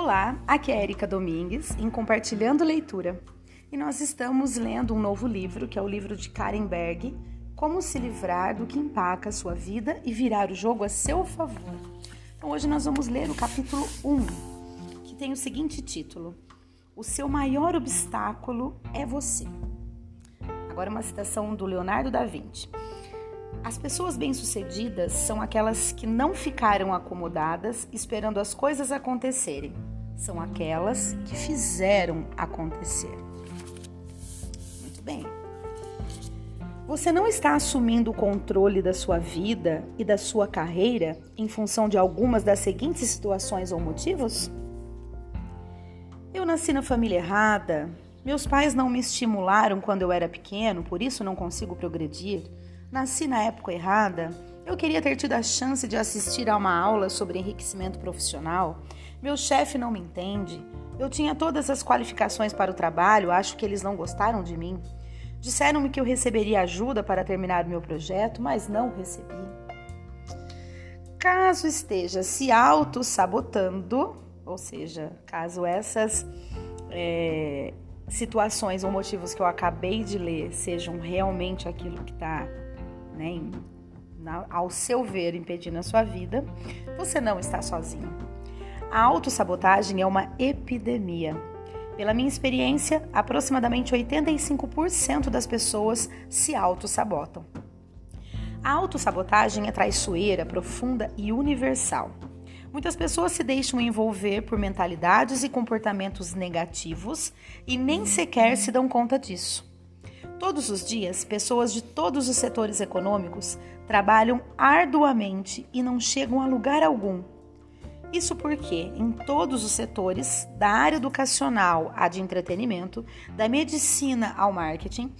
Olá, aqui é Erika Domingues em Compartilhando Leitura. E nós estamos lendo um novo livro, que é o livro de Karen Berg, Como se livrar do que empaca a sua vida e virar o jogo a seu favor. Então hoje nós vamos ler o capítulo 1, que tem o seguinte título: O seu maior obstáculo é você. Agora uma citação do Leonardo da Vinci. As pessoas bem-sucedidas são aquelas que não ficaram acomodadas esperando as coisas acontecerem. São aquelas que fizeram acontecer. Muito bem. Você não está assumindo o controle da sua vida e da sua carreira em função de algumas das seguintes situações ou motivos? Eu nasci na família errada. Meus pais não me estimularam quando eu era pequeno, por isso não consigo progredir. Nasci na época errada. Eu queria ter tido a chance de assistir a uma aula sobre enriquecimento profissional. Meu chefe não me entende. Eu tinha todas as qualificações para o trabalho, acho que eles não gostaram de mim. Disseram-me que eu receberia ajuda para terminar o meu projeto, mas não recebi. Caso esteja se auto-sabotando, ou seja, caso essas é, situações ou motivos que eu acabei de ler sejam realmente aquilo que está né, na, ao seu ver, impedindo a sua vida, você não está sozinho. A autossabotagem é uma epidemia. Pela minha experiência, aproximadamente 85% das pessoas se autossabotam. A autossabotagem é traiçoeira, profunda e universal. Muitas pessoas se deixam envolver por mentalidades e comportamentos negativos e nem sequer se dão conta disso. Todos os dias, pessoas de todos os setores econômicos trabalham arduamente e não chegam a lugar algum. Isso porque, em todos os setores, da área educacional à de entretenimento, da medicina ao marketing,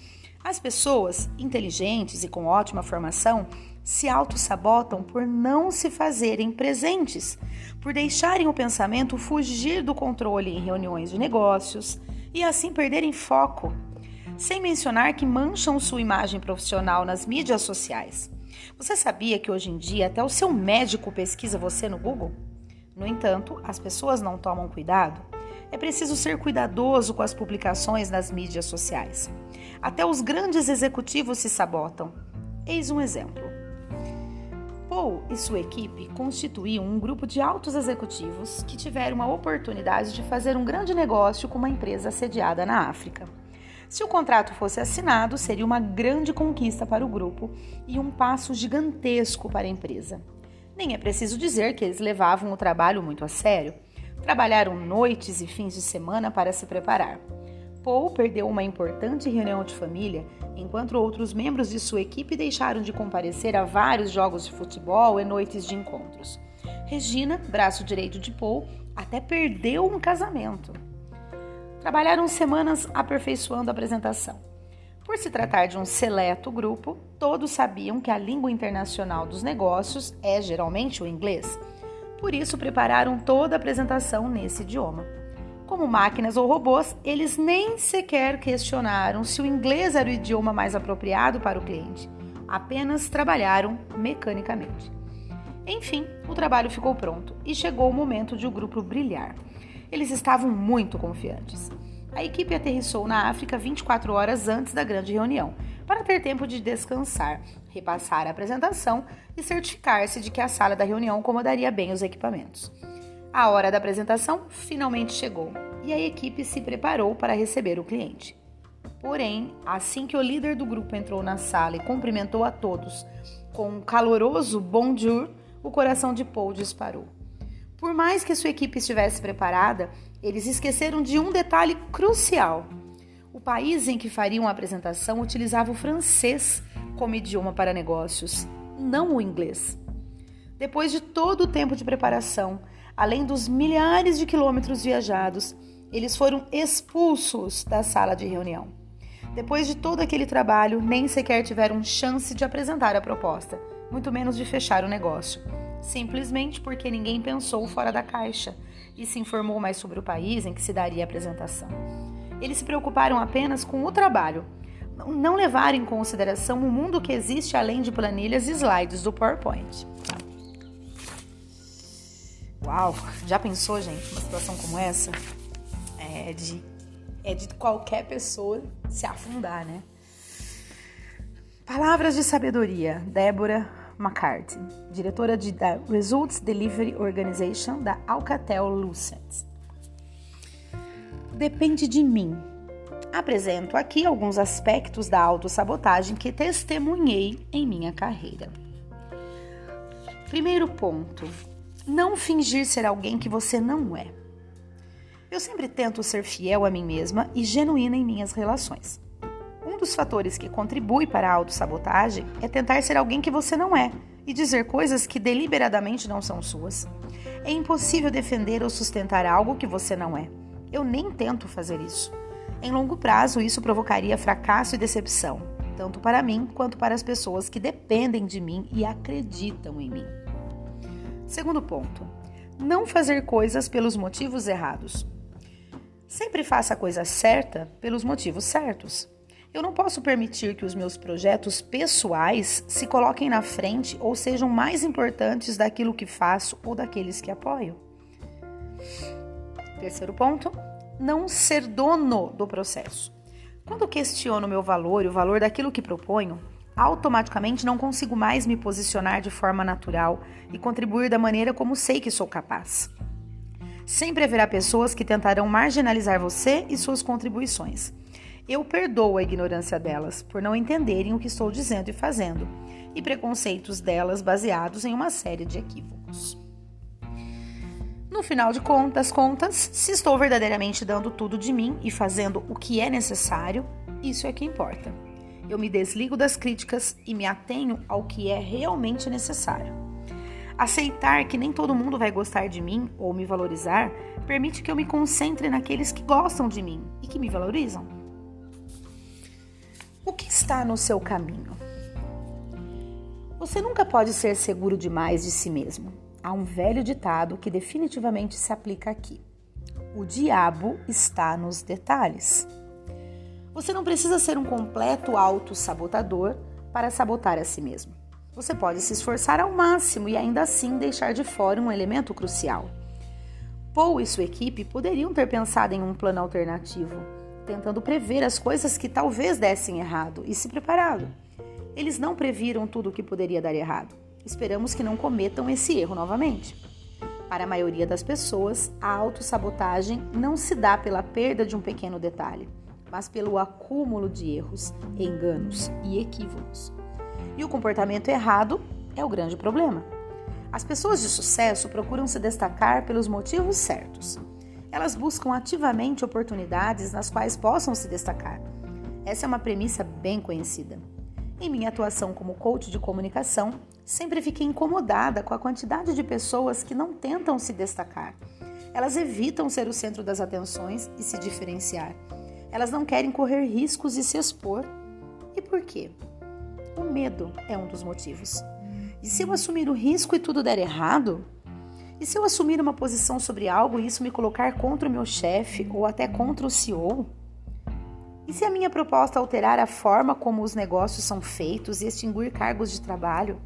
as pessoas inteligentes e com ótima formação se auto-sabotam por não se fazerem presentes, por deixarem o pensamento fugir do controle em reuniões de negócios e assim perderem foco sem mencionar que mancham sua imagem profissional nas mídias sociais. Você sabia que hoje em dia até o seu médico pesquisa você no Google? No entanto, as pessoas não tomam cuidado. É preciso ser cuidadoso com as publicações nas mídias sociais. Até os grandes executivos se sabotam. Eis um exemplo. Paul e sua equipe constituíam um grupo de altos executivos que tiveram a oportunidade de fazer um grande negócio com uma empresa sediada na África. Se o contrato fosse assinado, seria uma grande conquista para o grupo e um passo gigantesco para a empresa. Nem é preciso dizer que eles levavam o trabalho muito a sério. Trabalharam noites e fins de semana para se preparar. Paul perdeu uma importante reunião de família, enquanto outros membros de sua equipe deixaram de comparecer a vários jogos de futebol e noites de encontros. Regina, braço direito de Paul, até perdeu um casamento. Trabalharam semanas aperfeiçoando a apresentação. Por se tratar de um seleto grupo, todos sabiam que a língua internacional dos negócios é geralmente o inglês. Por isso, prepararam toda a apresentação nesse idioma. Como máquinas ou robôs, eles nem sequer questionaram se o inglês era o idioma mais apropriado para o cliente. Apenas trabalharam mecanicamente. Enfim, o trabalho ficou pronto e chegou o momento de o grupo brilhar. Eles estavam muito confiantes. A equipe aterrissou na África 24 horas antes da grande reunião, para ter tempo de descansar, repassar a apresentação e certificar-se de que a sala da reunião acomodaria bem os equipamentos. A hora da apresentação finalmente chegou e a equipe se preparou para receber o cliente. Porém, assim que o líder do grupo entrou na sala e cumprimentou a todos com um caloroso bonjour, o coração de Paul disparou. Por mais que sua equipe estivesse preparada, eles esqueceram de um detalhe crucial. O país em que fariam a apresentação utilizava o francês como idioma para negócios, não o inglês. Depois de todo o tempo de preparação, além dos milhares de quilômetros viajados, eles foram expulsos da sala de reunião. Depois de todo aquele trabalho, nem sequer tiveram chance de apresentar a proposta, muito menos de fechar o negócio simplesmente porque ninguém pensou fora da caixa e se informou mais sobre o país em que se daria a apresentação. Eles se preocuparam apenas com o trabalho, não levaram em consideração o mundo que existe além de planilhas e slides do PowerPoint. Uau! Já pensou, gente, uma situação como essa? É de, é de qualquer pessoa se afundar, né? Palavras de sabedoria, Débora McCarthy, diretora de da Results Delivery Organization da Alcatel Lucent. Depende de mim. Apresento aqui alguns aspectos da autossabotagem que testemunhei em minha carreira. Primeiro ponto: não fingir ser alguém que você não é. Eu sempre tento ser fiel a mim mesma e genuína em minhas relações. Dos fatores que contribui para a autossabotagem é tentar ser alguém que você não é e dizer coisas que deliberadamente não são suas. É impossível defender ou sustentar algo que você não é. Eu nem tento fazer isso. Em longo prazo, isso provocaria fracasso e decepção, tanto para mim quanto para as pessoas que dependem de mim e acreditam em mim. Segundo ponto: não fazer coisas pelos motivos errados. Sempre faça a coisa certa pelos motivos certos. Eu não posso permitir que os meus projetos pessoais se coloquem na frente ou sejam mais importantes daquilo que faço ou daqueles que apoio. Terceiro ponto: não ser dono do processo. Quando questiono meu valor e o valor daquilo que proponho, automaticamente não consigo mais me posicionar de forma natural e contribuir da maneira como sei que sou capaz. Sempre haverá pessoas que tentarão marginalizar você e suas contribuições. Eu perdoo a ignorância delas por não entenderem o que estou dizendo e fazendo, e preconceitos delas baseados em uma série de equívocos. No final de contas, contas, se estou verdadeiramente dando tudo de mim e fazendo o que é necessário, isso é que importa. Eu me desligo das críticas e me atenho ao que é realmente necessário. Aceitar que nem todo mundo vai gostar de mim ou me valorizar permite que eu me concentre naqueles que gostam de mim e que me valorizam. O que está no seu caminho? Você nunca pode ser seguro demais de si mesmo. Há um velho ditado que definitivamente se aplica aqui: o diabo está nos detalhes. Você não precisa ser um completo autossabotador para sabotar a si mesmo. Você pode se esforçar ao máximo e ainda assim deixar de fora um elemento crucial. Paul e sua equipe poderiam ter pensado em um plano alternativo, tentando prever as coisas que talvez dessem errado e se preparado. Eles não previram tudo o que poderia dar errado. Esperamos que não cometam esse erro novamente. Para a maioria das pessoas, a autossabotagem não se dá pela perda de um pequeno detalhe, mas pelo acúmulo de erros, enganos e equívocos. E o comportamento errado é o grande problema. As pessoas de sucesso procuram se destacar pelos motivos certos. Elas buscam ativamente oportunidades nas quais possam se destacar. Essa é uma premissa bem conhecida. Em minha atuação como coach de comunicação, sempre fiquei incomodada com a quantidade de pessoas que não tentam se destacar. Elas evitam ser o centro das atenções e se diferenciar. Elas não querem correr riscos e se expor. E por quê? O medo é um dos motivos. E se eu assumir o risco e tudo der errado? E se eu assumir uma posição sobre algo e isso me colocar contra o meu chefe ou até contra o CEO? E se a minha proposta alterar a forma como os negócios são feitos e extinguir cargos de trabalho?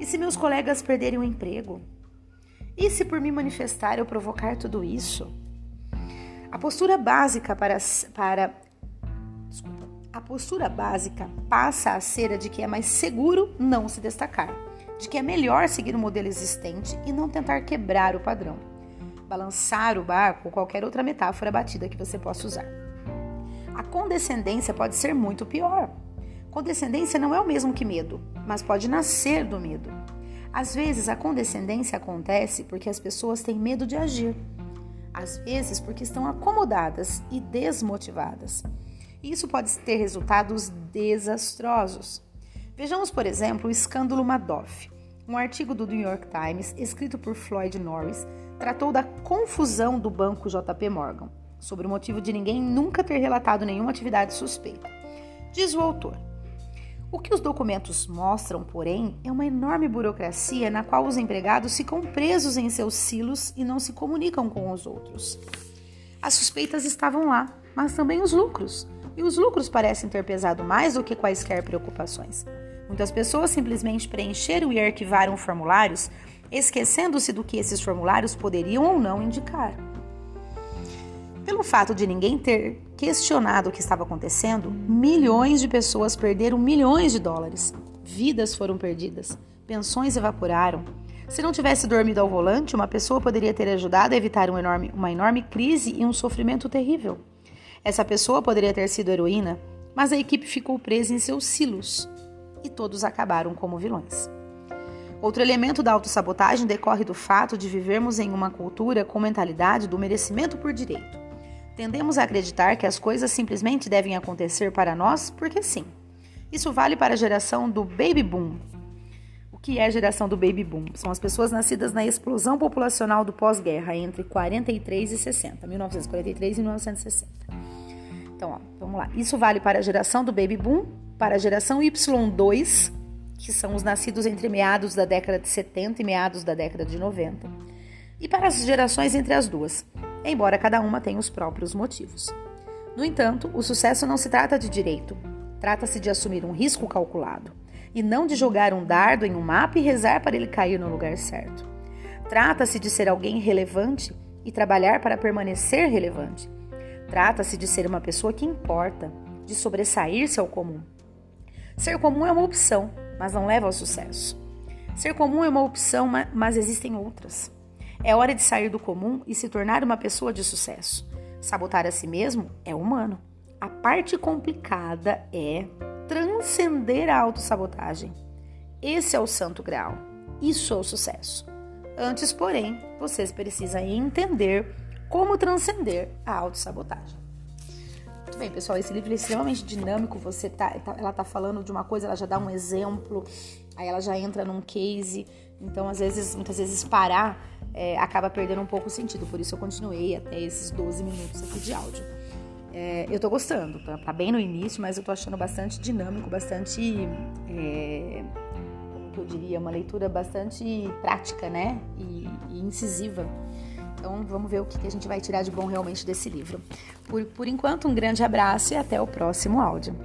E se meus colegas perderem o emprego? E se por me manifestar eu provocar tudo isso? A postura básica para, para desculpa, a postura básica passa a ser a de que é mais seguro não se destacar, de que é melhor seguir o modelo existente e não tentar quebrar o padrão, balançar o barco ou qualquer outra metáfora batida que você possa usar. A condescendência pode ser muito pior. Condescendência não é o mesmo que medo, mas pode nascer do medo. Às vezes, a condescendência acontece porque as pessoas têm medo de agir. Às vezes, porque estão acomodadas e desmotivadas. Isso pode ter resultados desastrosos. Vejamos, por exemplo, o escândalo Madoff. Um artigo do New York Times, escrito por Floyd Norris, tratou da confusão do banco JP Morgan sobre o motivo de ninguém nunca ter relatado nenhuma atividade suspeita. Diz o autor. O que os documentos mostram, porém, é uma enorme burocracia na qual os empregados ficam presos em seus silos e não se comunicam com os outros. As suspeitas estavam lá, mas também os lucros. E os lucros parecem ter pesado mais do que quaisquer preocupações. Muitas pessoas simplesmente preencheram e arquivaram formulários esquecendo-se do que esses formulários poderiam ou não indicar. Pelo fato de ninguém ter questionado o que estava acontecendo, milhões de pessoas perderam milhões de dólares. Vidas foram perdidas, pensões evaporaram. Se não tivesse dormido ao volante, uma pessoa poderia ter ajudado a evitar um enorme, uma enorme crise e um sofrimento terrível. Essa pessoa poderia ter sido heroína, mas a equipe ficou presa em seus silos e todos acabaram como vilões. Outro elemento da autossabotagem decorre do fato de vivermos em uma cultura com mentalidade do merecimento por direito. Tendemos a acreditar que as coisas simplesmente devem acontecer para nós porque sim. Isso vale para a geração do baby boom. O que é a geração do baby boom? São as pessoas nascidas na explosão populacional do pós-guerra entre 43 e 60, 1943 e 1960. Então, ó, vamos lá. Isso vale para a geração do baby boom, para a geração Y2, que são os nascidos entre meados da década de 70 e meados da década de 90, e para as gerações entre as duas, embora cada uma tenha os próprios motivos. No entanto, o sucesso não se trata de direito, trata-se de assumir um risco calculado e não de jogar um dardo em um mapa e rezar para ele cair no lugar certo. Trata-se de ser alguém relevante e trabalhar para permanecer relevante. Trata-se de ser uma pessoa que importa, de sobressair-se ao comum. Ser comum é uma opção, mas não leva ao sucesso. Ser comum é uma opção, mas existem outras. É hora de sair do comum e se tornar uma pessoa de sucesso. Sabotar a si mesmo é humano. A parte complicada é transcender a autossabotagem. Esse é o santo grau. Isso é o sucesso. Antes, porém, vocês precisam entender como transcender a autossabotagem. Muito bem, pessoal, esse livro é extremamente dinâmico. Você tá, tá, ela tá falando de uma coisa, ela já dá um exemplo, aí ela já entra num case. Então, às vezes, muitas vezes parar é, acaba perdendo um pouco o sentido. Por isso eu continuei até esses 12 minutos aqui de áudio. É, eu tô gostando, tá, tá, bem no início, mas eu tô achando bastante dinâmico, bastante. É, como que eu diria? Uma leitura bastante prática, né? E, e incisiva. Então vamos ver o que a gente vai tirar de bom realmente desse livro. Por, por enquanto, um grande abraço e até o próximo áudio.